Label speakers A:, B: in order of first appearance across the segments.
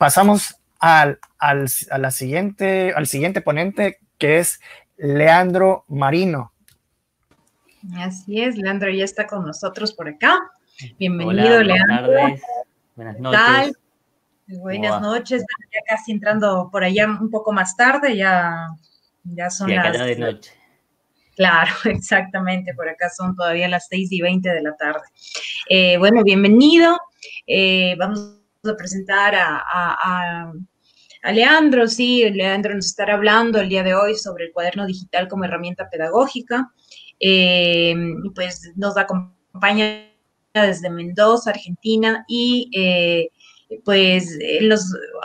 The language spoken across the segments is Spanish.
A: pasamos al, al, a la siguiente, al siguiente ponente, que es Leandro Marino.
B: Así es, Leandro ya está con nosotros por acá. Bienvenido, Leandro.
C: Buenas noches.
B: Buenas noches, ya casi entrando por allá un poco más tarde, ya, ya son las...
C: de noche.
B: Claro, exactamente, por acá son todavía las 6 y 20 de la tarde. Eh, bueno, bienvenido. Eh, vamos a presentar a, Leandro, sí, Leandro nos estará hablando el día de hoy sobre el cuaderno digital como herramienta pedagógica. Eh, pues nos acompaña desde Mendoza, Argentina, y pues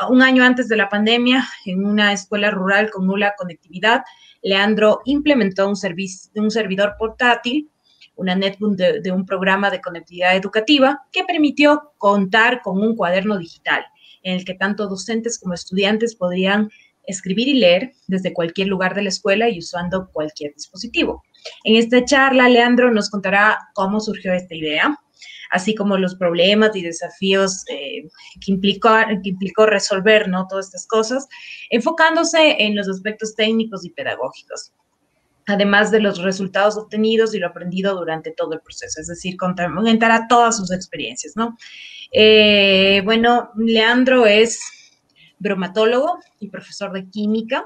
B: un año antes de la pandemia, en una escuela rural con nula conectividad, Leandro implementó un, un servidor portátil, una netbook de, un programa de conectividad educativa que permitió contar con un cuaderno digital en el que tanto docentes como estudiantes podrían escribir y leer desde cualquier lugar de la escuela y usando cualquier dispositivo. En esta charla, Leandro nos contará cómo surgió esta idea, así como los problemas y desafíos eh, que, implicó, que implicó resolver ¿no? todas estas cosas, enfocándose en los aspectos técnicos y pedagógicos además de los resultados obtenidos y lo aprendido durante todo el proceso, es decir, comentará todas sus experiencias, ¿no? Eh, bueno, Leandro es bromatólogo y profesor de química,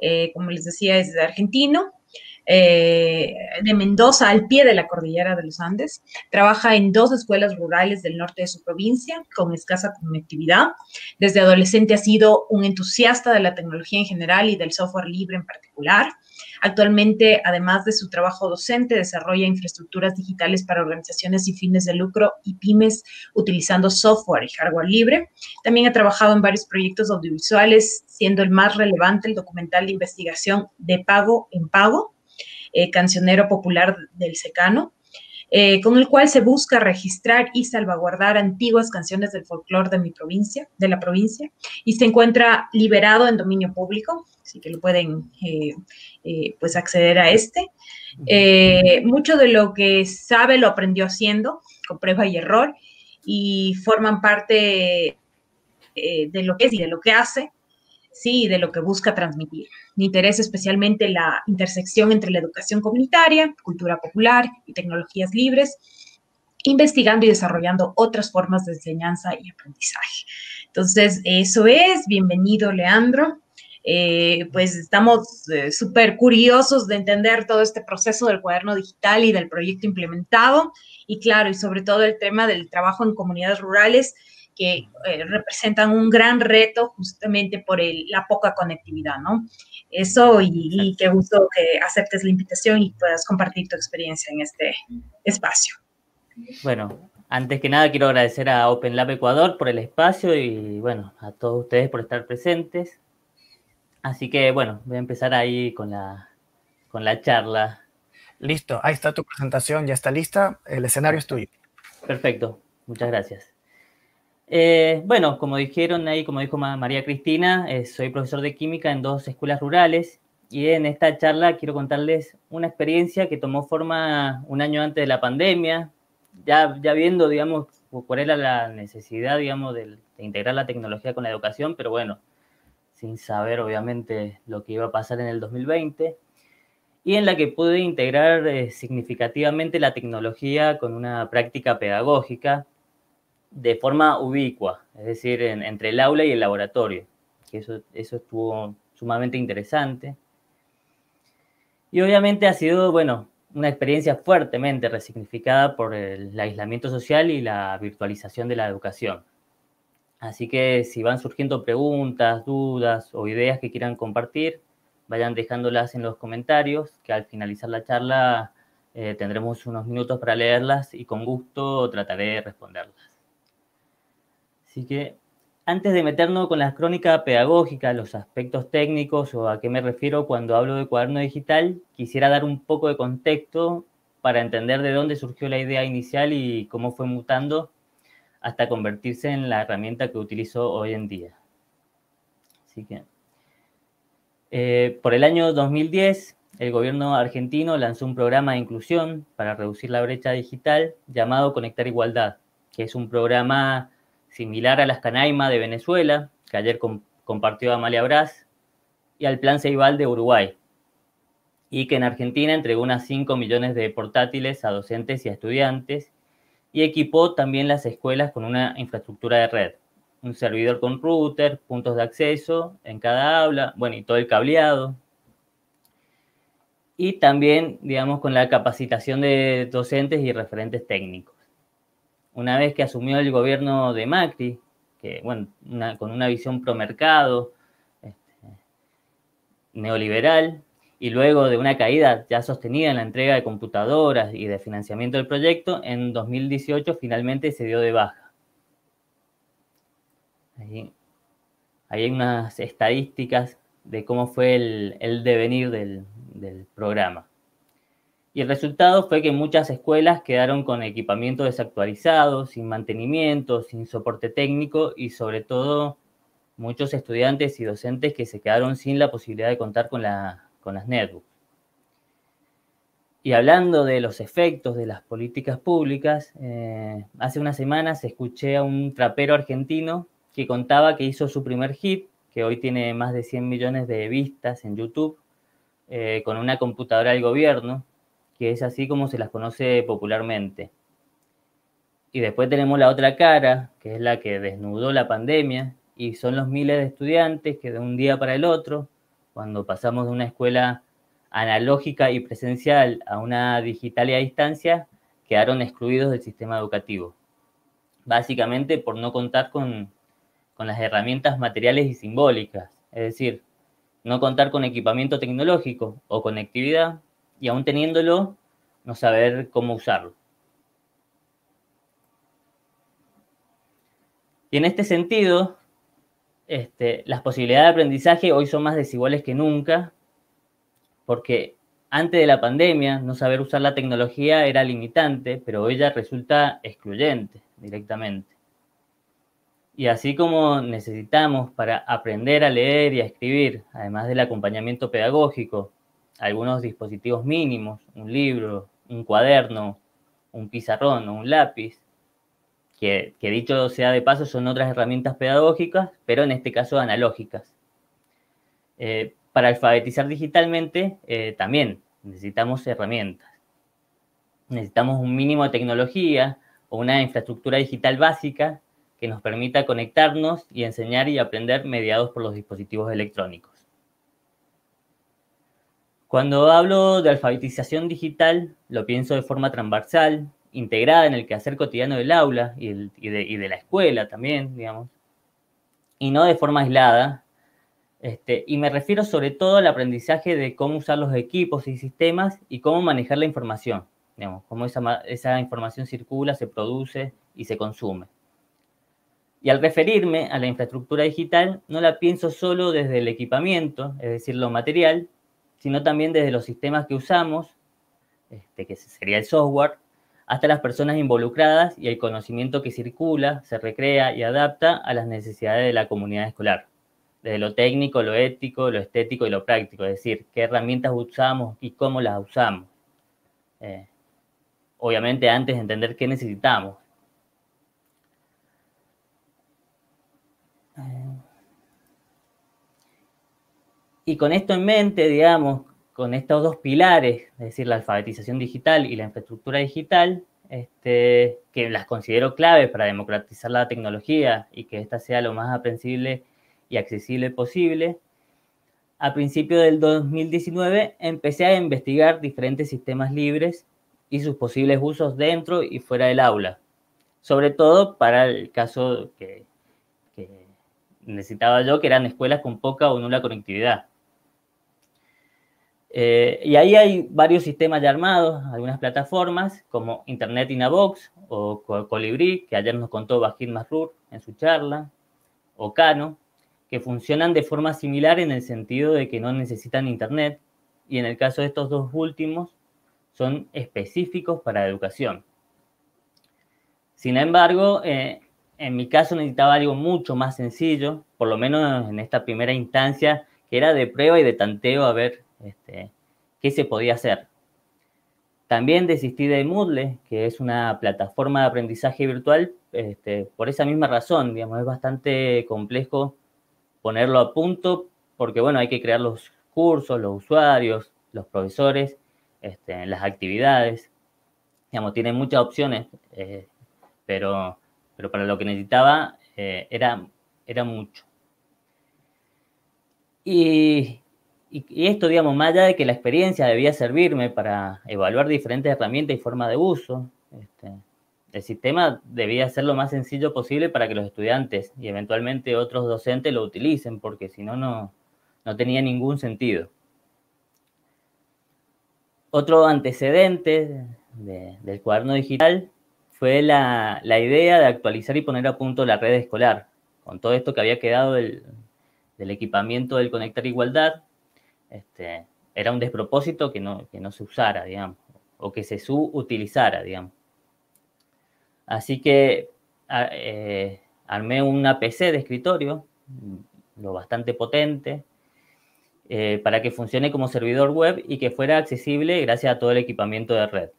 B: eh, como les decía, es argentino, eh, de Mendoza, al pie de la cordillera de los Andes. Trabaja en dos escuelas rurales del norte de su provincia, con escasa conectividad. Desde adolescente ha sido un entusiasta de la tecnología en general y del software libre en particular. Actualmente, además de su trabajo docente, desarrolla infraestructuras digitales para organizaciones y fines de lucro y pymes utilizando software y hardware libre. También ha trabajado en varios proyectos audiovisuales, siendo el más relevante el documental de investigación De Pago en Pago, eh, cancionero popular del secano, eh, con el cual se busca registrar y salvaguardar antiguas canciones del folclore de mi provincia, de la provincia, y se encuentra liberado en dominio público, así que lo pueden eh, pues acceder a este. mucho de lo que sabe lo aprendió haciendo, con prueba y error, y forman parte de lo que es y de lo que hace, sí, de lo que busca transmitir. Me interesa especialmente la intersección entre la educación comunitaria, cultura popular y tecnologías libres, investigando y desarrollando otras formas de enseñanza y aprendizaje. Entonces, eso es. Bienvenido, Leandro. Eh, pues estamos eh, súper curiosos de entender todo este proceso del cuaderno digital y del proyecto implementado. Y claro, y sobre todo el tema del trabajo en comunidades rurales que eh, representan un gran reto justamente por la poca conectividad, ¿no? Eso y, qué gusto que aceptes la invitación y puedas compartir tu experiencia en este espacio.
C: Bueno, antes que nada quiero agradecer a Open Lab Ecuador por el espacio y bueno, a todos ustedes por estar presentes. Así que bueno, voy a empezar ahí con la, con la charla.
A: Listo, ahí está tu presentación, ya está lista, el escenario es tuyo.
C: Perfecto, muchas gracias. Eh, bueno, como dijeron ahí, como dijo María Cristina, eh, soy profesor de química en dos escuelas rurales y en esta charla quiero contarles una experiencia que tomó forma un año antes de la pandemia, ya, viendo, digamos, cuál era la necesidad, digamos, de, integrar la tecnología con la educación, pero bueno, sin saber obviamente lo que iba a pasar en el 2020 y en la que pude integrar eh, significativamente la tecnología con una práctica pedagógica de forma ubicua, es decir, entre el aula y el laboratorio, que eso, eso estuvo sumamente interesante. Y obviamente ha sido, bueno, una experiencia fuertemente resignificada por el, aislamiento social y la virtualización de la educación. Así que si van surgiendo preguntas, dudas o ideas que quieran compartir, vayan dejándolas en los comentarios, que al finalizar la charla eh, tendremos unos minutos para leerlas y con gusto trataré de responderlas. Así que antes de meternos con la crónica pedagógica, los aspectos técnicos o a qué me refiero cuando hablo de cuaderno digital, quisiera dar un poco de contexto para entender de dónde surgió la idea inicial y cómo fue mutando hasta convertirse en la herramienta que utilizo hoy en día. Así que, eh, por el año 2010, el gobierno argentino lanzó un programa de inclusión para reducir la brecha digital llamado Conectar Igualdad, que es un programa similar a las Canaima de Venezuela, que ayer compartió Amalia Brás, y al Plan Ceibal de Uruguay, y que en Argentina entregó unas 5 millones de portátiles a docentes y a estudiantes, y equipó también las escuelas con una infraestructura de red, un servidor con router, puntos de acceso en cada aula, bueno, y todo el cableado. Y también, digamos, con la capacitación de docentes y referentes técnicos. Una vez que asumió el gobierno de Macri, que, bueno, con una visión pro mercado, este, neoliberal, y luego de una caída ya sostenida en la entrega de computadoras y de financiamiento del proyecto, en 2018 finalmente se dio de baja. Ahí, hay unas estadísticas de cómo fue el, devenir del programa. Y el resultado fue que muchas escuelas quedaron con equipamiento desactualizado, sin mantenimiento, sin soporte técnico y sobre todo muchos estudiantes y docentes que se quedaron sin la posibilidad de contar con la con las netbooks. Y hablando de los efectos de las políticas públicas, eh, hace unas semanas escuché a un trapero argentino que contaba que hizo su primer hit, que hoy tiene más de 100 millones de vistas en YouTube, eh, con una computadora del gobierno, que es así como se las conoce popularmente. Y después tenemos la otra cara, que es la que desnudó la pandemia, y son los miles de estudiantes que de un día para el otro cuando pasamos de una escuela analógica y presencial a una digital y a distancia, quedaron excluidos del sistema educativo. Básicamente por no contar con, las herramientas materiales y simbólicas, es decir, no contar con equipamiento tecnológico o conectividad y aún teniéndolo, no saber cómo usarlo. Y en este sentido, este, las posibilidades de aprendizaje hoy son más desiguales que nunca, porque antes de la pandemia no saber usar la tecnología era limitante, pero hoy ya resulta excluyente directamente. Y así como necesitamos para aprender a leer y a escribir, además del acompañamiento pedagógico, algunos dispositivos mínimos, un libro, un cuaderno, un pizarrón o un lápiz, que, dicho sea de paso son otras herramientas pedagógicas, pero en este caso analógicas. Eh, para alfabetizar digitalmente eh, también necesitamos herramientas. Necesitamos un mínimo de tecnología o una infraestructura digital básica que nos permita conectarnos y enseñar y aprender mediados por los dispositivos electrónicos. Cuando hablo de alfabetización digital, lo pienso de forma transversal, integrada en el quehacer cotidiano del aula y, de, la escuela también, digamos, y no de forma aislada. Este, y me refiero sobre todo al aprendizaje de cómo usar los equipos y sistemas y cómo manejar la información, digamos, cómo esa, esa información circula, se produce y se consume. Y al referirme a la infraestructura digital, no la pienso solo desde el equipamiento, es decir, lo material, sino también desde los sistemas que usamos, este, que sería el software, hasta las personas involucradas y el conocimiento que circula, se recrea y adapta a las necesidades de la comunidad escolar, desde lo técnico, lo ético, lo estético y lo práctico, es decir, qué herramientas usamos y cómo las usamos. Eh, obviamente antes de entender qué necesitamos. Y con esto en mente, digamos, con estos dos pilares, es decir, la alfabetización digital y la infraestructura digital, este, que las considero claves para democratizar la tecnología y que ésta sea lo más aprensible y accesible posible, a principios del 2019 empecé a investigar diferentes sistemas libres y sus posibles usos dentro y fuera del aula, sobre todo para el caso que, necesitaba yo, que eran escuelas con poca o nula conectividad. Eh, y ahí hay varios sistemas ya armados, algunas plataformas como Internet in o Colibri, que ayer nos contó Bajid Masrur en su charla, o Cano, que funcionan de forma similar en el sentido de que no necesitan Internet y en el caso de estos dos últimos son específicos para educación. Sin embargo, eh, en mi caso necesitaba algo mucho más sencillo, por lo menos en esta primera instancia, que era de prueba y de tanteo a ver este, qué se podía hacer. También desistí de Moodle, que es una plataforma de aprendizaje virtual, este, por esa misma razón, digamos, es bastante complejo ponerlo a punto, porque bueno, hay que crear los cursos, los usuarios, los profesores, este, las actividades. Digamos, tiene muchas opciones, eh, pero, pero para lo que necesitaba eh, era, era mucho. Y, esto, digamos, más allá de que la experiencia debía servirme para evaluar diferentes herramientas y formas de uso, este, el sistema debía ser lo más sencillo posible para que los estudiantes y eventualmente otros docentes lo utilicen, porque si no, no tenía ningún sentido. Otro antecedente del cuaderno digital fue la, idea de actualizar y poner a punto la red escolar, con todo esto que había quedado del, equipamiento del Conectar Igualdad, este, era un despropósito que no, se usara, digamos, o que se subutilizara, digamos. Así que eh, armé una PC de escritorio, lo bastante potente, eh, para que funcione como servidor web y que fuera accesible gracias a todo el equipamiento de red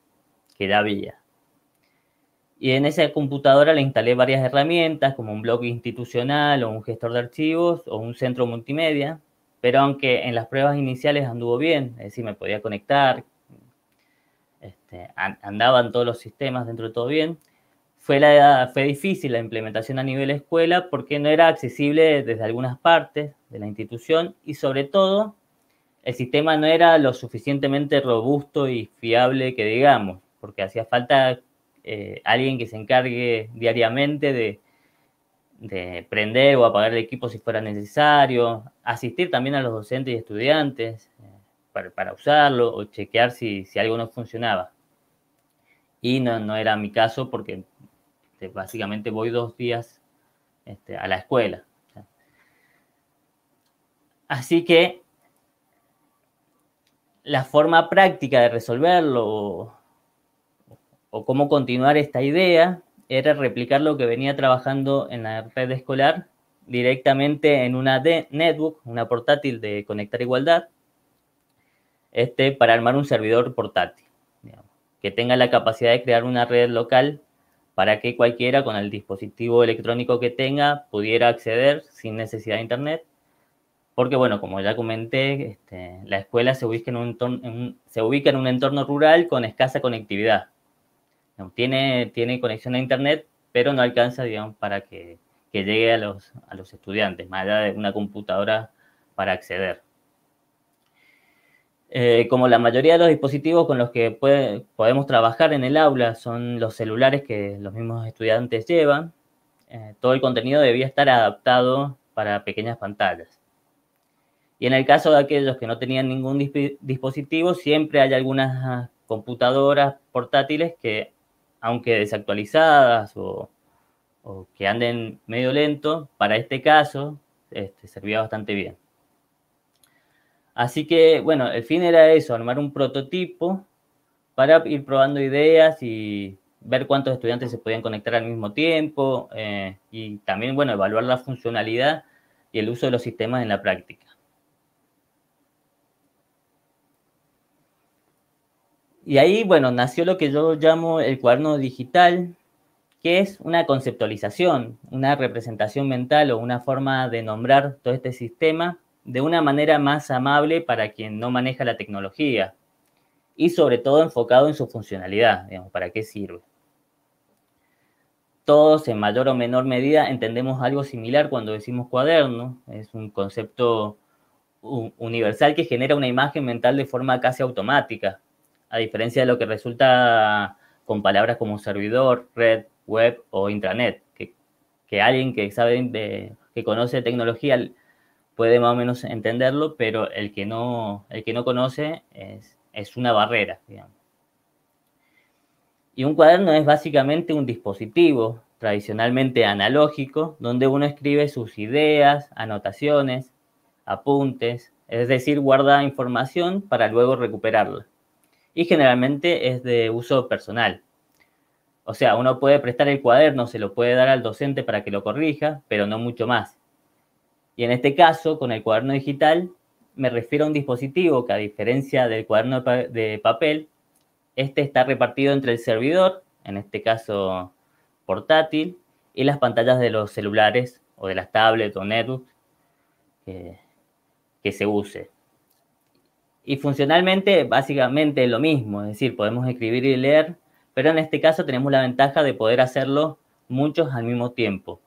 C: que ya había. Y en esa computadora le instalé varias herramientas como un blog institucional o un gestor de archivos o un centro multimedia, pero aunque en las pruebas iniciales anduvo bien, es decir, me podía conectar, este, andaban todos los sistemas dentro de todo bien, fue, la, fue difícil la implementación a nivel escuela porque no era accesible desde algunas partes de la institución y sobre todo el sistema no era lo suficientemente robusto y fiable que digamos, porque hacía falta eh, alguien que se encargue diariamente de, de prender o apagar el equipo si fuera necesario, asistir también a los docentes y estudiantes eh, para, para, usarlo o chequear si, si algo no funcionaba. Y no, no era mi caso porque este, básicamente voy dos días este, a la escuela. Así que la forma práctica de resolverlo o, cómo continuar esta idea era replicar lo que venía trabajando en la red escolar directamente en una netbook, una portátil de Conectar Igualdad, este, para armar un servidor portátil, que tenga la capacidad de crear una red local para que cualquiera con el dispositivo electrónico que tenga pudiera acceder sin necesidad de internet. Porque, bueno, como ya comenté, este, la escuela se ubica en, un se ubica en un entorno rural con escasa conectividad. Tiene, tiene conexión a internet, pero no alcanza, digamos, para que, que llegue a los, a los estudiantes, más allá de una computadora para acceder. Eh, como la mayoría de los dispositivos con los que podemos trabajar en el aula son los celulares que los mismos estudiantes llevan, eh, todo el contenido debía estar adaptado para pequeñas pantallas. Y en el caso de aquellos que no tenían ningún dispositivo, siempre hay algunas computadoras portátiles que, aunque desactualizadas o, que anden medio lento, para este caso este, servía bastante bien. Así que, bueno, el fin era eso, armar un prototipo para ir probando ideas y ver cuántos estudiantes se podían conectar al mismo tiempo eh, y también, bueno, evaluar la funcionalidad y el uso de los sistemas en la práctica. Y ahí, bueno, nació lo que yo llamo el cuaderno digital, que es una conceptualización, una representación mental o una forma de nombrar todo este sistema de una manera más amable para quien no maneja la tecnología y sobre todo enfocado en su funcionalidad, digamos, para qué sirve. Todos en mayor o menor medida entendemos algo similar cuando decimos cuaderno, es un concepto universal que genera una imagen mental de forma casi automática, a diferencia de lo que resulta con palabras como servidor, red, web o intranet, que, alguien que sabe que conoce tecnología puede más o menos entenderlo, pero el que no, el que no conoce es, es una barrera, digamos. Y un cuaderno es básicamente un dispositivo tradicionalmente analógico donde uno escribe sus ideas, anotaciones, apuntes, es decir, guarda información para luego recuperarla. Y generalmente es de uso personal. O sea, uno puede prestar el cuaderno, se lo puede dar al docente para que lo corrija, pero no mucho más. Y en este caso, con el cuaderno digital, me refiero a un dispositivo que a diferencia del cuaderno de papel, Este está repartido entre el servidor, en este caso portátil, y las pantallas de los celulares o de las tablets o netbooks que, que se use. Y funcionalmente, básicamente lo mismo, es decir, podemos escribir y leer, pero en este caso tenemos la ventaja de poder hacerlo muchos al mismo tiempo.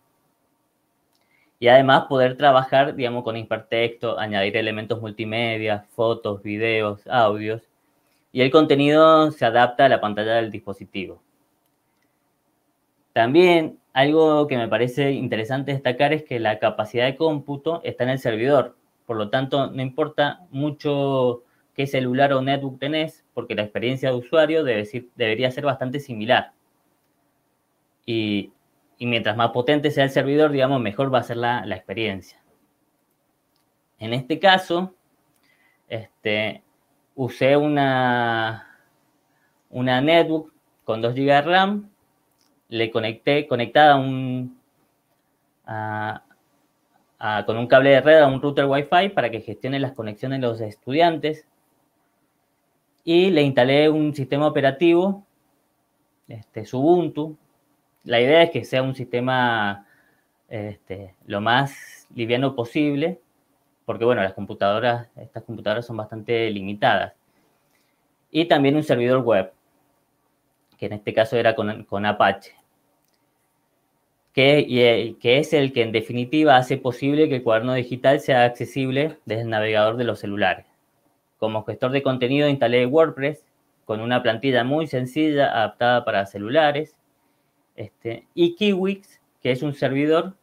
C: Y además poder trabajar, digamos, con hipertexto, añadir elementos multimedia, fotos, videos, audios, y el contenido se adapta a la pantalla del dispositivo. También algo que me parece interesante destacar es que la capacidad de cómputo está en el servidor. Por lo tanto, no importa mucho qué celular o netbook tenés, porque la experiencia de usuario debería ser bastante similar. Y, mientras más potente sea el servidor, digamos, mejor va a ser la, experiencia. En este caso, este, usé una, una netbook con 2 GB de RAM, le conecté conectada a un, con un cable de red a un router Wi-Fi para que gestione las conexiones de los estudiantes y le instalé un sistema operativo, este, Ubuntu. La idea es que sea un sistema este, lo más liviano posible, porque bueno, las computadoras, estas computadoras son bastante limitadas. Y también un servidor web, que en este caso era con, Apache, que, eh, que es el que en definitiva hace posible que el cuaderno digital sea accesible desde el navegador de los celulares. Como gestor de contenido instalé WordPress con una plantilla muy sencilla adaptada para celulares. Este, y Kiwix, que es un servidor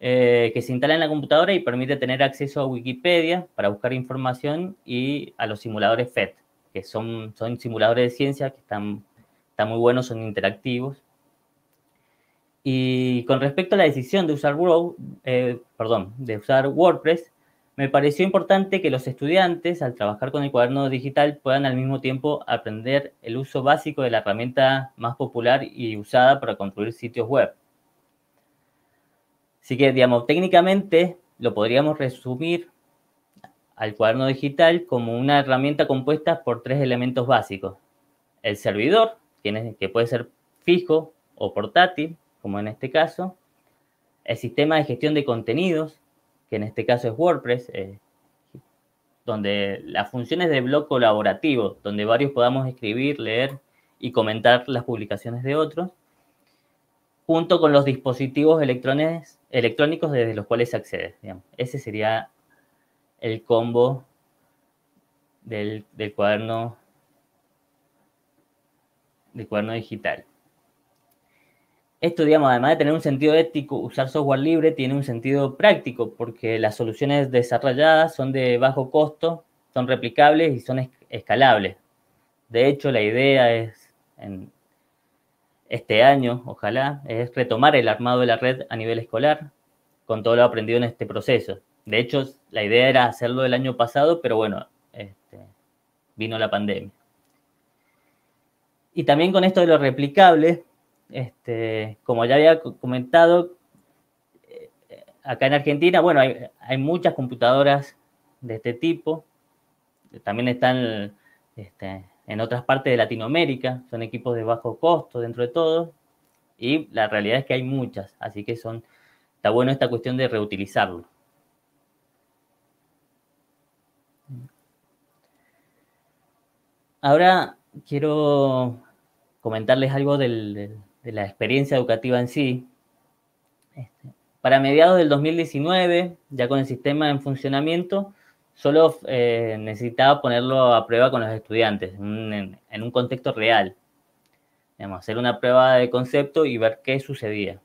C: eh, que se instala en la computadora y permite tener acceso a Wikipedia para buscar información y a los simuladores FED, que son, son simuladores de ciencia que están, están muy buenos, son interactivos. Y con respecto a la decisión de usar, eh, de usar WordPress, me pareció importante que los estudiantes, al trabajar con el cuaderno digital, puedan al mismo tiempo aprender el uso básico de la herramienta más popular y usada para construir sitios web. Así que, digamos, técnicamente lo podríamos resumir al cuaderno digital como una herramienta compuesta por tres elementos básicos. El servidor, que puede ser fijo o portátil, como en este caso. El sistema de gestión de contenidos, que en este caso es WordPress, eh, donde las funciones de blog colaborativo, donde varios podamos escribir, leer y comentar las publicaciones de otros, junto con los dispositivos electrónicos desde los cuales se accede. Ese sería el combo del, del cuaderno del cuaderno digital. Esto, digamos, además de tener un sentido ético, usar software libre tiene un sentido práctico porque las soluciones desarrolladas son de bajo costo, son replicables y son escalables. De hecho, la idea es, en este año, ojalá, es retomar el armado de la red a nivel escolar con todo lo aprendido en este proceso. De hecho, la idea era hacerlo el año pasado, pero bueno, este, vino la pandemia. Y también con esto de lo replicable, este, como ya había comentado, eh, acá en Argentina, bueno, hay, muchas computadoras de este tipo. También están este, en otras partes de Latinoamérica, son equipos de bajo costo dentro de todo. Y la realidad es que hay muchas, así que son, está bueno esta cuestión de reutilizarlo. Ahora quiero comentarles algo del, de la experiencia educativa en sí. Este, para mediados del 2019, ya con el sistema en funcionamiento, solo eh, necesitaba ponerlo a prueba con los estudiantes, en, un contexto real. hacer una prueba de concepto y ver qué sucedía.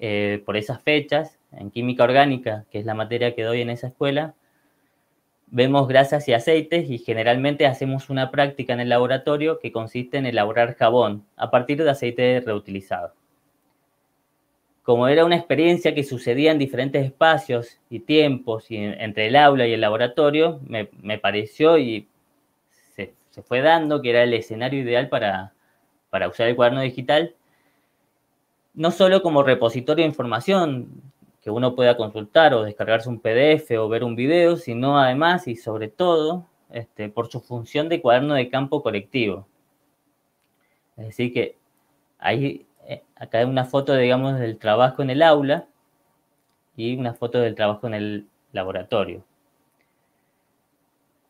C: Eh, por esas fechas, en química orgánica, que es la materia que doy en esa escuela, Vemos grasas y aceites y generalmente hacemos una práctica en el laboratorio que consiste en elaborar jabón a partir de aceite reutilizado. Como era una experiencia que sucedía en diferentes espacios y tiempos y entre el aula y el laboratorio, me, pareció y se, fue dando que era el escenario ideal para, para usar el cuaderno digital, no solo como repositorio de información, que uno pueda consultar o descargarse un PDF o ver un video, sino además y sobre todo este, por su función de cuaderno de campo colectivo. Es decir, que hay eh, acá hay una foto, digamos, del trabajo en el aula y una foto del trabajo en el laboratorio.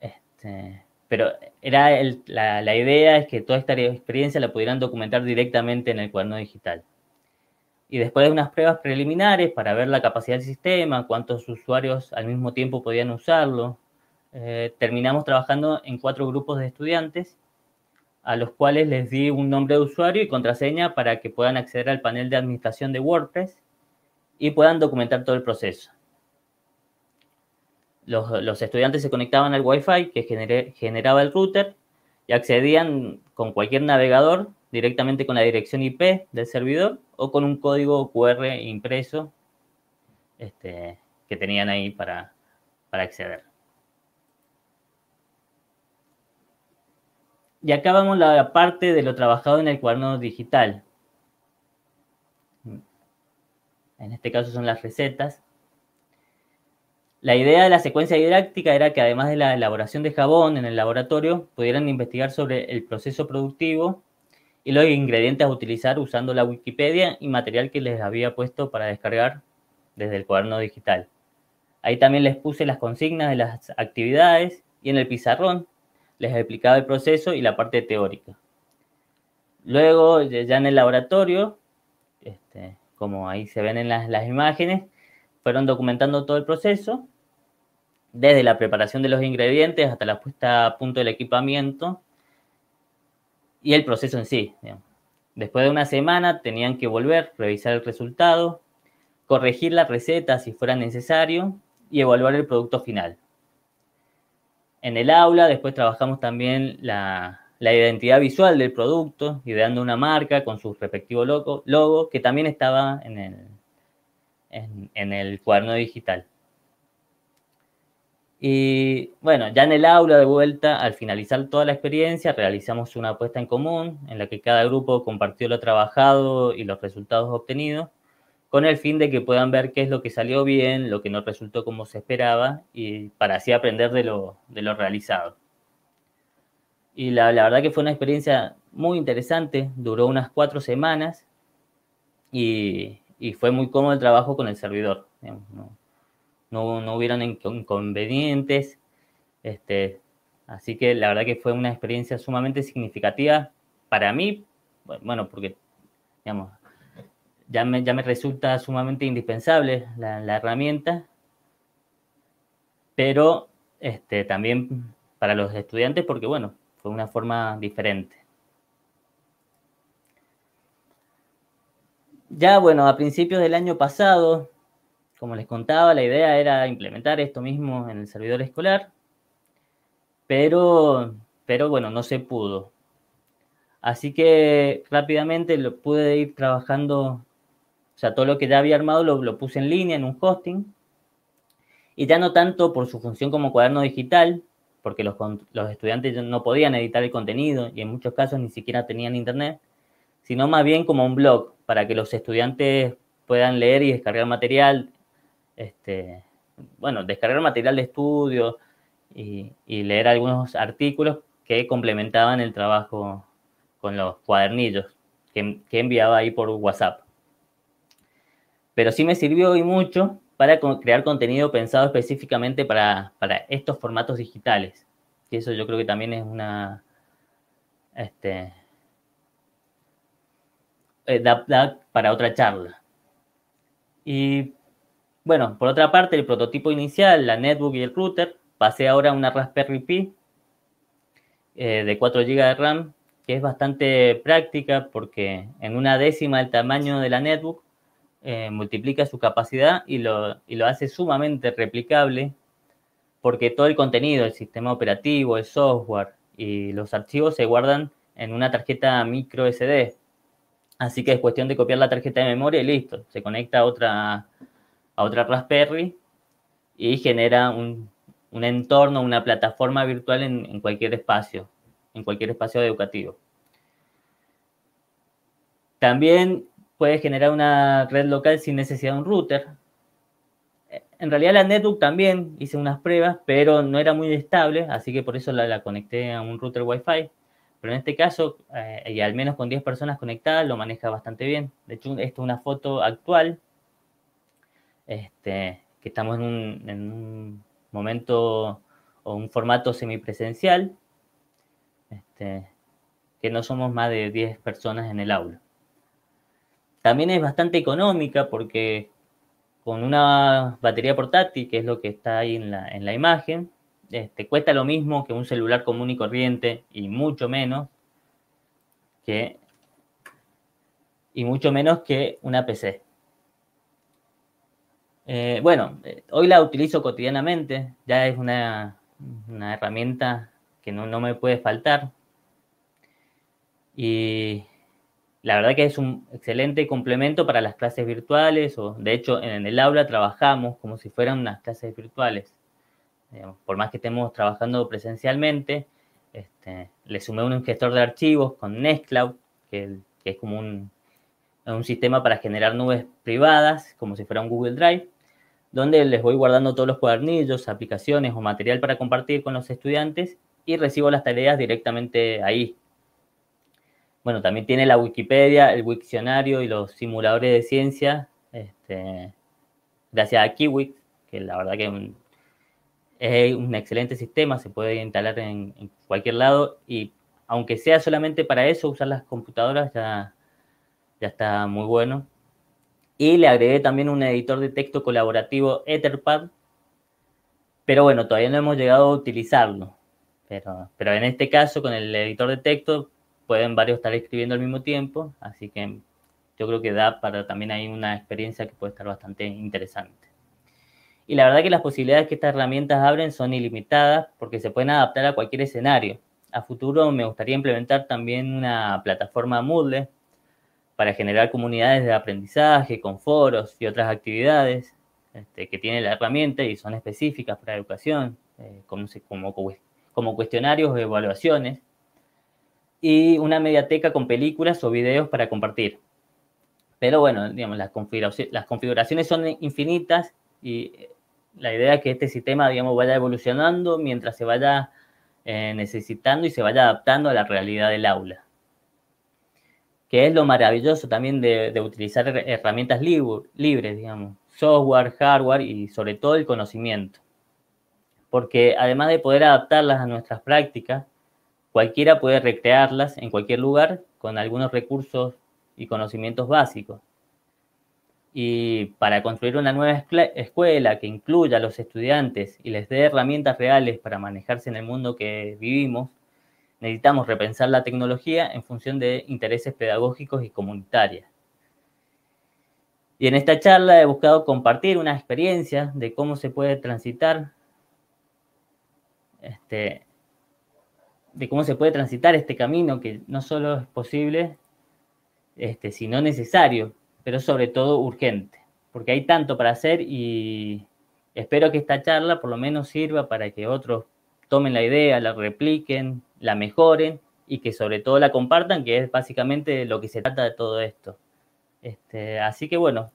C: Este, pero era la, la, idea es que toda esta experiencia la pudieran documentar directamente en el cuaderno digital. Y después de unas pruebas preliminares para ver la capacidad del sistema, cuántos usuarios al mismo tiempo podían usarlo, eh, terminamos trabajando en cuatro grupos de estudiantes a los cuales les di un nombre de usuario y contraseña para que puedan acceder al panel de administración de WordPress y puedan documentar todo el proceso. Los, estudiantes se conectaban al Wi-Fi que generaba el router y accedían con cualquier navegador directamente con la dirección IP del servidor o con un código QR impreso este, que tenían ahí para, para acceder. Y acá vamos la parte de lo trabajado en el cuaderno digital. En este caso son las recetas. La idea de la secuencia didáctica era que además de la elaboración de jabón en el laboratorio, pudieran investigar sobre el proceso productivo y los ingredientes a utilizar usando la Wikipedia y material que les había puesto para descargar desde el cuaderno digital. Ahí también les puse las consignas de las actividades y en el pizarrón les explicaba el proceso y la parte teórica. Luego, ya en el laboratorio, este, como ahí se ven en las, las imágenes, fueron documentando todo el proceso, desde la preparación de los ingredientes hasta la puesta a punto del equipamiento y el proceso en sí. Después de una semana tenían que volver, revisar el resultado, corregir la receta si fuera necesario y evaluar el producto final en el aula, después trabajamos también la, identidad visual del producto, ideando una marca con su respectivo logo, logo que también estaba en el, en, el cuaderno digital. Y bueno, ya en el aula de vuelta, al finalizar toda la experiencia, realizamos una apuesta en común en la que cada grupo compartió lo trabajado y los resultados obtenidos con el fin de que puedan ver qué es lo que salió bien, lo que no resultó como se esperaba, y para así aprender de lo, realizado. Y la, verdad que fue una experiencia muy interesante, duró unas cuatro semanas y, fue muy cómodo el trabajo con el servidor. No, hubieron inconvenientes, este, así que la verdad que fue una experiencia sumamente significativa para mí, bueno, porque digamos, ya me, ya me resulta sumamente indispensable la, herramienta, pero este, también para los estudiantes porque, bueno, fue una forma diferente. Ya, bueno, a principios del año pasado, como les contaba, la idea era implementar esto mismo en el servidor escolar, pero, pero bueno, no se pudo. Así que rápidamente lo pude ir trabajando o sea, todo lo que ya había armado lo, puse en línea, en un hosting. Y ya no tanto por su función como cuaderno digital, porque los, los estudiantes no podían editar el contenido y en muchos casos ni siquiera tenían internet, sino más bien como un blog para que los estudiantes puedan leer y descargar material, este, bueno, descargar material de estudio y, leer algunos artículos que complementaban el trabajo con los cuadernillos que, que enviaba ahí por WhatsApp pero sí me sirvió y mucho para crear contenido pensado específicamente para, estos formatos digitales. Y eso yo creo que también es una... Este, eh, para otra charla. Y bueno, por otra parte, el prototipo inicial, la netbook y el router, pasé ahora a una Raspberry Pi eh, de 4 GB de RAM, que es bastante práctica porque en una décima del tamaño de la netbook eh, multiplica su capacidad y lo, lo hace sumamente replicable porque todo el contenido, el sistema operativo, el software y los archivos se guardan en una tarjeta micro SD. Así que es cuestión de copiar la tarjeta de memoria y listo. Se conecta a otra, a otra Raspberry y genera un, entorno, una plataforma virtual en, en, cualquier espacio, en cualquier espacio educativo. También puede generar una red local sin necesidad de un router. en realidad la netbook también hice unas pruebas, pero no era muy estable, así que por eso la, conecté a un router Wi-Fi. Pero en este caso, eh, y al menos con 10 personas conectadas, lo maneja bastante bien. De hecho, esta es una foto actual, este, que estamos en un, en un momento o un formato semipresencial, este, que no somos más de 10 personas en el aula. También es bastante económica porque con una batería portátil, que es lo que está ahí en la, en la imagen, este, cuesta lo mismo que un celular común y corriente y mucho menos que y mucho menos que una PC. Eh, bueno, eh, hoy la utilizo cotidianamente, ya es una, una herramienta que no, no, me puede faltar. Y la verdad que es un excelente complemento para las clases virtuales, o de hecho en el aula trabajamos como si fueran unas clases virtuales. por más que estemos trabajando presencialmente, este, le sumé un gestor de archivos con Nextcloud, que, que es como un, un, sistema para generar nubes privadas, como si fuera un Google Drive, donde les voy guardando todos los cuadernillos, aplicaciones o material para compartir con los estudiantes y recibo las tareas directamente ahí, bueno, también tiene la Wikipedia, el Wiktionario y los simuladores de ciencia, este, gracias a Kiwik, que la verdad que es un excelente sistema, se puede instalar en, cualquier lado y aunque sea solamente para eso, usar las computadoras ya está muy bueno. Y le agregué también un editor de texto colaborativo Etherpad, pero bueno, todavía no hemos llegado a utilizarlo. Pero, pero en este caso, con el editor de texto, pueden varios estar escribiendo al mismo tiempo, así que yo creo que da para también hay una experiencia que puede estar bastante interesante. Y la verdad que las posibilidades que estas herramientas abren son ilimitadas porque se pueden adaptar a cualquier escenario. A futuro me gustaría implementar también una plataforma Moodle para generar comunidades de aprendizaje con foros y otras actividades este, que tiene la herramienta y son específicas para educación, eh, como, como, como cuestionarios o evaluaciones y una mediateca con películas o videos para compartir. Pero bueno, digamos, las, configuraciones, son infinitas y la idea es que este sistema, digamos, vaya evolucionando mientras se vaya eh, necesitando y se vaya adaptando a la realidad del aula. Que es lo maravilloso también de, utilizar herramientas libres, digamos, software, hardware y sobre todo el conocimiento. Porque además de poder adaptarlas a nuestras prácticas, Cualquiera puede recrearlas en cualquier lugar con algunos recursos y conocimientos básicos. Y para construir una nueva escuela que incluya a los estudiantes y les dé herramientas reales para manejarse en el mundo que vivimos, necesitamos repensar la tecnología en función de intereses pedagógicos y comunitarios. Y en esta charla he buscado compartir una experiencia de cómo se puede transitar este, de cómo se puede transitar este camino, que no solo es posible, este, sino necesario, pero sobre todo urgente, porque hay tanto para hacer y espero que esta charla por lo menos sirva para que otros tomen la idea, la repliquen, la mejoren y que sobre todo la compartan, que es básicamente lo que se trata de todo esto. Este, así que bueno,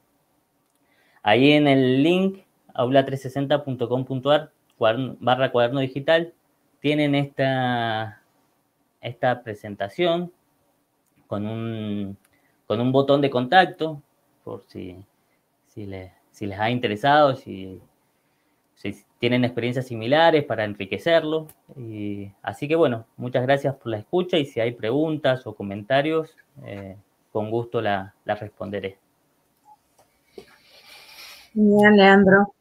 C: ahí en el link aula360.com.ar barra cuaderno digital tienen esta, esta presentación con un, con un botón de contacto, por si, si, les, si les ha interesado, si, tienen experiencias similares para enriquecerlo. Y, así que bueno, muchas gracias por la escucha y si hay preguntas o comentarios, eh, con gusto las la responderé.
B: Bien, Leandro.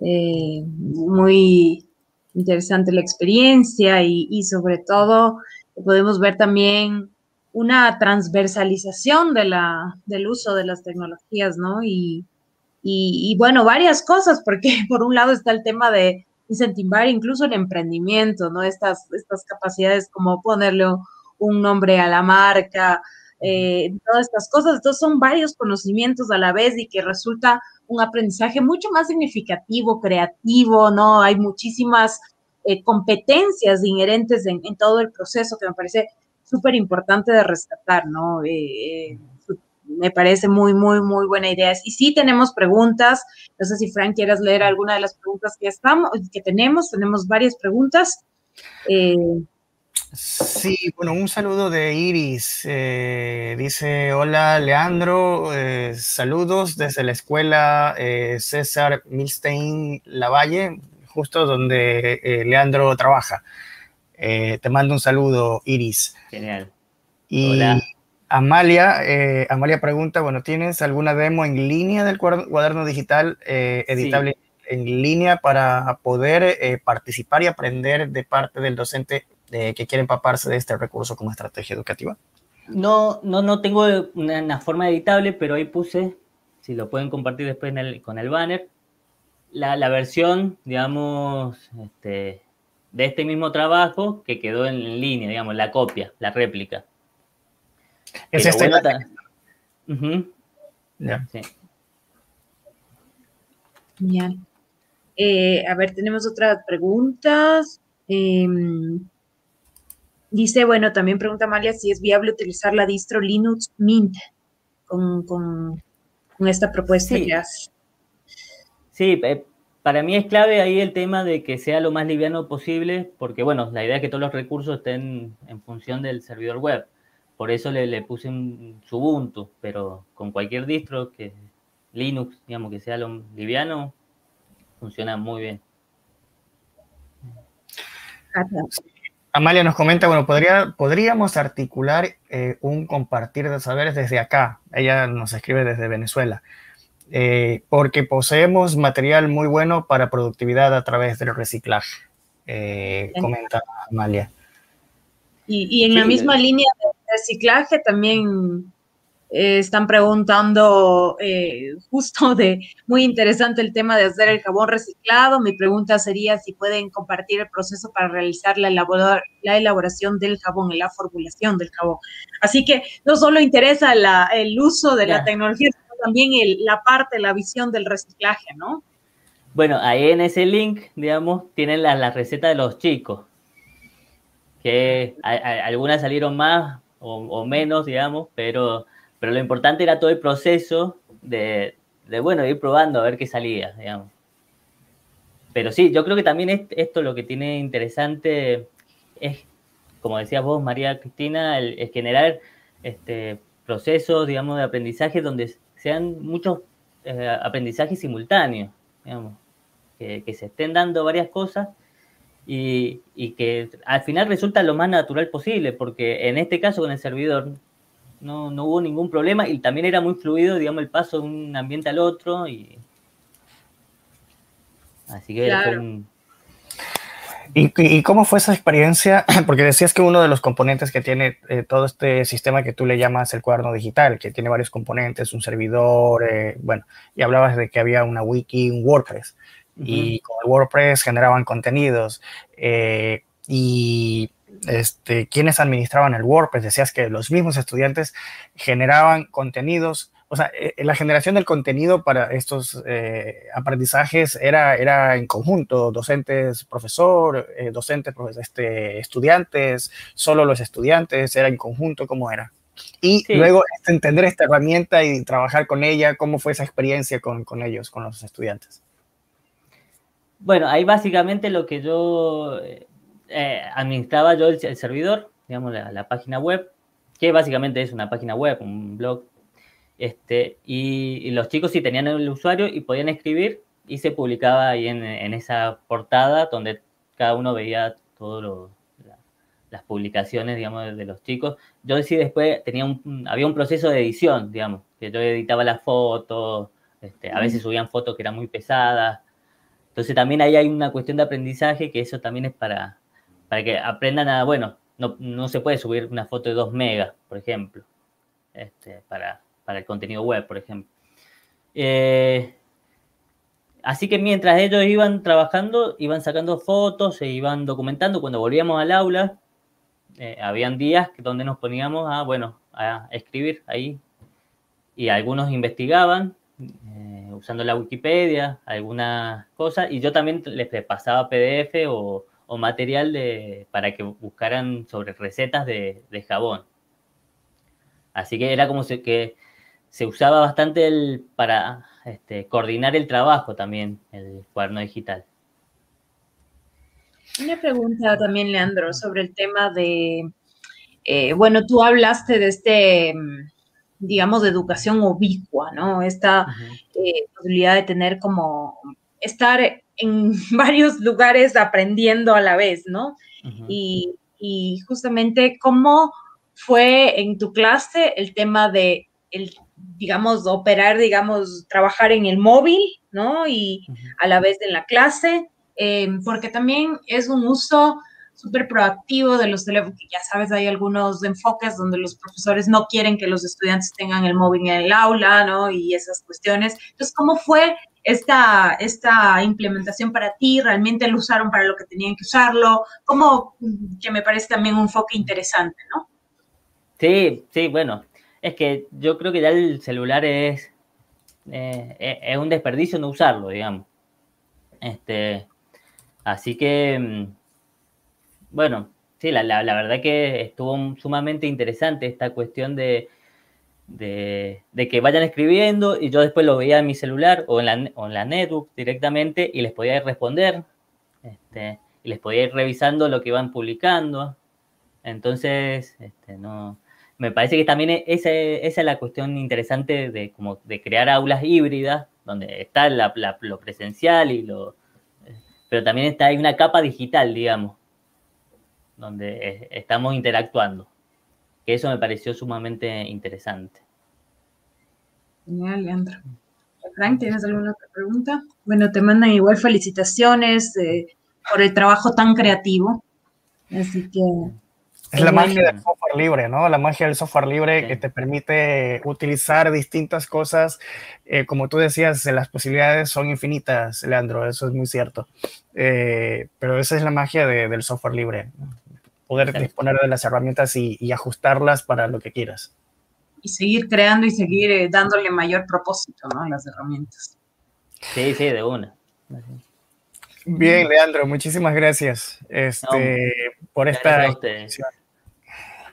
B: Eh, muy interesante la experiencia y, sobre todo podemos ver también una transversalización de la, del uso de las tecnologías, ¿no? Y, y, bueno, varias cosas, porque por un lado está el tema de incentivar incluso el emprendimiento, ¿no? Estas, estas capacidades como ponerle un nombre a la marca, eh, todas estas cosas. Entonces son varios conocimientos a la vez y que resulta un aprendizaje mucho más significativo, creativo, ¿no? Hay muchísimas eh, competencias inherentes en, todo el proceso que me parece súper importante de rescatar, ¿no? Eh, me parece muy, muy, muy buena idea. Y sí tenemos preguntas. No sé si Frank quieras leer alguna de las preguntas que estamos, que tenemos. Tenemos varias preguntas. Eh,
A: sí, bueno, un saludo de Iris. Eh, dice, hola Leandro, eh, saludos desde la escuela César Milstein Lavalle, justo donde Leandro trabaja. te mando un saludo, Iris.
C: Genial.
A: Y hola. Amalia, eh, Amalia pregunta, bueno, ¿tienes alguna demo en línea del cuaderno digital eh, editable en línea para poder eh, participar y aprender de parte del docente que quiere empaparse de este recurso como estrategia educativa?
C: No, no, no tengo una, forma editable, pero ahí puse, si lo pueden compartir después con el banner, la, versión, digamos, este, de este mismo trabajo que quedó en línea, digamos, la copia, la réplica.
A: Es este.
B: Eh, a ver, tenemos otras preguntas. Em, dice, bueno, también pregunta Amalia si es viable utilizar la distro Linux Mint con, esta propuesta
C: sí. Sí, eh, para mí es clave ahí el tema de que sea lo más liviano posible, porque bueno, la idea es que todos los recursos estén en función del servidor web. Por eso le, puse un Ubuntu, pero con cualquier distro que Linux, digamos que sea lo liviano, funciona muy bien.
A: Amalia nos comenta, bueno, podría, podríamos articular eh, un compartir de saberes desde acá. Ella nos escribe desde Venezuela. Eh, porque poseemos material muy bueno para productividad a través del reciclaje, eh, comenta Amalia.
B: Y, en la misma línea de reciclaje también eh, están preguntando eh, justo de muy interesante el tema de hacer el jabón reciclado. Mi pregunta sería si pueden compartir el proceso para realizar la, la elaboración del jabón, la formulación del jabón. Así que no solo interesa el uso de la tecnología, sino también la parte, la visión del reciclaje, ¿no?
C: Bueno, ahí en ese link, digamos, tienen la, la receta de los chicos, que algunas salieron más, o, menos, digamos, pero, pero lo importante era todo el proceso de, bueno, ir probando a ver qué salía, digamos. Pero sí, yo creo que también esto lo que tiene interesante es, como decías vos, María Cristina, el, generar este, procesos, digamos, de aprendizaje donde sean muchos eh, aprendizajes simultáneos, digamos, que, se estén dando varias cosas y, que al final resulta lo más natural posible, porque en este caso con el servidor no, hubo ningún problema y también era muy fluido, digamos, el paso de un ambiente al otro. Y... Así que
A: ¿Y, cómo fue esa experiencia? Porque decías que uno de los componentes que tiene eh, todo este sistema que tú le llamas el cuaderno digital, que tiene varios componentes, un servidor, eh, bueno, y hablabas de que había una wiki, un WordPress y con el WordPress generaban contenidos. Eh, y este, quienes administraban el WordPress, decías que los mismos estudiantes generaban contenidos. O sea, eh, la generación del contenido para estos eh, aprendizajes era, era en conjunto, docentes, profesor, docentes, este, estudiantes, solo los estudiantes, era en conjunto, ¿cómo era? Y luego este, entender esta herramienta y trabajar con ella, ¿cómo fue esa experiencia con, con ellos, con los estudiantes?
C: Bueno, ahí básicamente lo que yo eh, administraba yo el, servidor, digamos, la, página web, que básicamente es una página web, un blog, este, y, los chicos sí tenían el usuario y podían escribir y se publicaba ahí en, esa portada donde cada uno veía todas las publicaciones, digamos, de los chicos. Yo sí después tenía un, había un proceso de edición, digamos, que yo editaba las fotos, este, a veces subían fotos que eran muy pesadas, entonces también ahí hay una cuestión de aprendizaje que eso también es para, para que aprendan a, bueno, no, se puede subir una foto de 2 megas, por ejemplo, este, para, el contenido web, por ejemplo. Eh, así que mientras ellos iban trabajando, iban sacando fotos, se iban documentando. Cuando volvíamos al aula, eh, habían días donde nos poníamos a, bueno, a escribir ahí. Y algunos investigaban, usando la Wikipedia, algunas cosas, y yo también les pasaba PDF o, material de, para que buscaran sobre recetas de, jabón. Así que era como que se usaba bastante el, para este, coordinar el trabajo también, el cuaderno digital.
B: Una pregunta también, Leandro, sobre el tema de, eh, bueno, tú hablaste de este, digamos, de educación ubicua, ¿no? Esta eh, posibilidad de tener como, estar en varios lugares aprendiendo a la vez, ¿no? y, y, justamente, ¿cómo fue en tu clase el tema de, el, digamos, operar, digamos, trabajar en el móvil, ¿no? Y a la vez en la clase, em, porque también es un uso súper proactivo de los teléfonos, ya sabes, hay algunos enfoques donde los profesores no quieren que los estudiantes tengan el móvil en el aula, ¿no? Y esas cuestiones. Entonces, ¿cómo fue esta, esta implementación para ti? ¿Realmente lo usaron para lo que tenían que usarlo? Como que me parece también un enfoque interesante, ¿no?
C: Sí, sí, bueno, es que yo creo que ya el celular es, eh, es un desperdicio no usarlo, digamos. Este, así que, mm, bueno, sí, la, la, verdad que estuvo sumamente interesante esta cuestión de, de, que vayan escribiendo y yo después lo veía en mi celular o en la, o en la netbook directamente y les podía ir responder este, y les podía ir revisando lo que iban publicando. Entonces, este, no, me parece que también e, esa, esa, es la cuestión interesante de, como de crear aulas híbridas, donde está lo presencial y lo... Pero también está hay una capa digital, digamos, donde estamos interactuando. Que eso me pareció sumamente interesante.
B: Genial, Leandro. Frank, ¿tienes alguna otra pregunta? Bueno, te mandan igual felicitaciones eh, por el trabajo tan creativo. Así que
A: es la magia del software libre, ¿no? La magia del software libre que te permite utilizar distintas cosas. Eh, como tú decías, las posibilidades son infinitas, Leandro, eso es muy cierto. Eh, pero esa es la magia del software libre, poder disponer de las herramientas y, ajustarlas para lo que quieras.
B: Y seguir creando y seguir eh, dándole mayor propósito, ¿no? A las herramientas.
C: Sí, sí, de una.
A: Bien, Leandro, muchísimas gracias este, por esta.